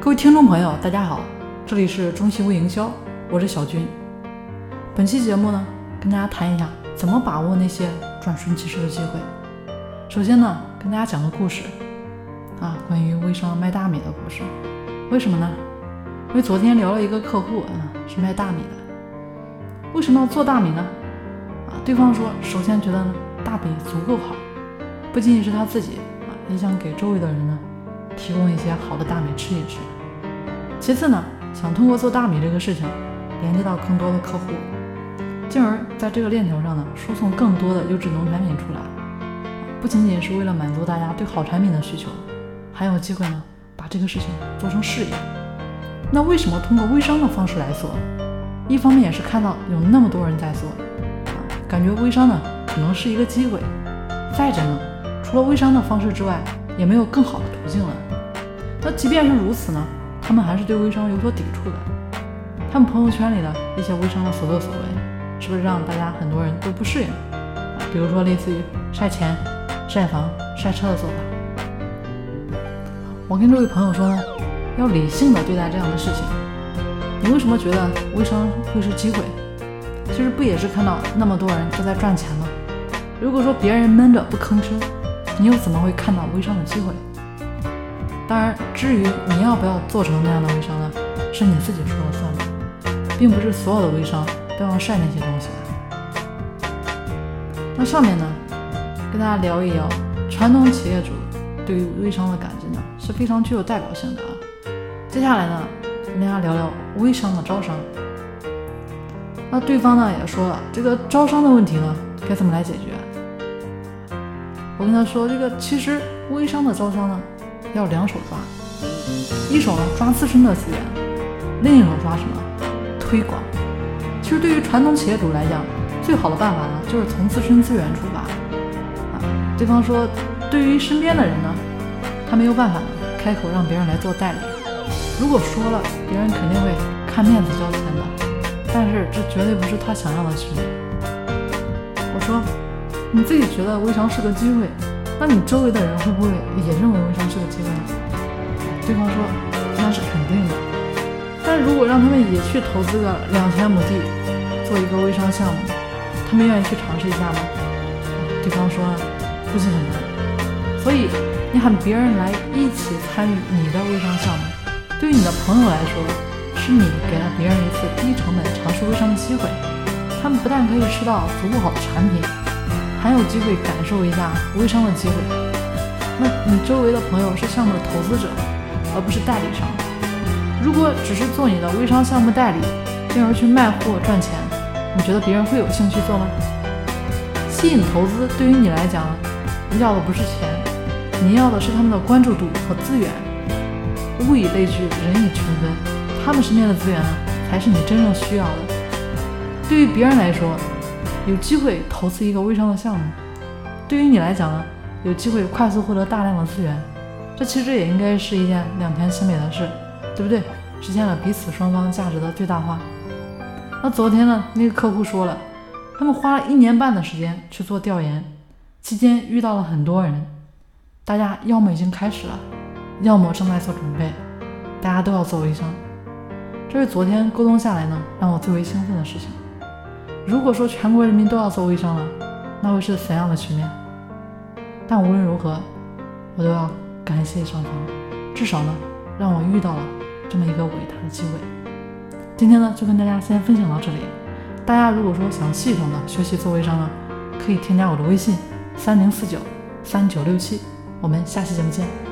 各位听众朋友，大家好，这里是中西微营销，我是小军。本期节目呢，跟大家谈一下怎么把握那些转瞬即逝的机会。首先呢，跟大家讲个故事啊，关于微商卖大米的故事。为什么呢？因为昨天聊了一个客户啊，是卖大米的。为什么要做大米呢？啊，对方说，首先觉得，大米足够好，不仅仅是他自己啊，也想给周围的人呢，提供一些好的大米吃一吃。其次呢，想通过做大米这个事情，连接到更多的客户，进而在这个链条上呢，输送更多的优质农产品出来。不仅仅是为了满足大家对好产品的需求，还有机会呢，把这个事情做成事业。那为什么通过微商的方式来做？一方面也是看到有那么多人在做，啊，感觉微商呢可能是一个机会。再者呢，除了微商的方式之外，也没有更好的途径了。那即便是如此呢？他们还是对微商有所抵触的。他们朋友圈里的一些微商的所作所为，是不是让大家很多人都不适应？比如说类似于晒钱、晒房、晒车的做法。我跟这位朋友说呢，要理性的对待这样的事情。你为什么觉得微商会是机会？其实不也是看到那么多人都在赚钱吗？如果说别人闷着不吭声，你又怎么会看到微商的机会？当然，至于你要不要做成那样的微商呢，是你自己说了算的，并不是所有的微商都要晒那些东西的。那上面呢，跟大家聊一聊传统企业主对于微商的感知呢，是非常具有代表性的啊。接下来呢，跟大家聊聊微商的招商。那对方呢也说了，这个招商的问题呢，该怎么来解决？我跟他说，这个其实微商的招商呢。要两手抓，一手呢抓自身的资源，另一手抓什么？推广。其实对于传统企业主来讲，最好的办法呢，就是从自身资源出发。啊，对方说，对于身边的人呢，他没有办法开口让别人来做代理。如果说了，别人肯定会看面子交钱的。但是这绝对不是他想要的局面。我说，你自己觉得微商是个机会。那你周围的人会不会也认为微商是个机会呢？对方说那是肯定的。但如果让他们也去投资个两千亩地，做一个微商项目，他们愿意去尝试一下吗？对方说估计很难。所以你喊别人来一起参与你的微商项目，对于你的朋友来说，是你给了别人一次低成本尝试微商的机会。他们不但可以吃到足够好的产品。还有机会感受一下微商的机会。那你周围的朋友是项目的投资者，而不是代理商。如果只是做你的微商项目代理，进而去卖货赚钱，你觉得别人会有兴趣做吗？吸引投资对于你来讲，要的不是钱，你要的是他们的关注度和资源。物以类聚，人以群分，他们身边的资源呢，才是你真正需要的。对于别人来说。有机会投资一个微商的项目，对于你来讲呢，有机会快速获得大量的资源，这其实也应该是一件两全其美的事，对不对？实现了彼此双方价值的最大化。那昨天呢，那个客户说了，他们花了一年半的时间去做调研，期间遇到了很多人，大家要么已经开始了，要么正在做准备，大家都要做微商，这是昨天沟通下来呢，让我最为兴奋的事情。如果说全国人民都要做微商了，那会是怎样的局面？但无论如何，我都要感谢上苍，至少呢，让我遇到了这么一个伟大的机会。今天呢，就跟大家先分享到这里。大家如果说想系统的学习做微商呢，可以添加我的微信三零四九三九六七。我们下期节目见。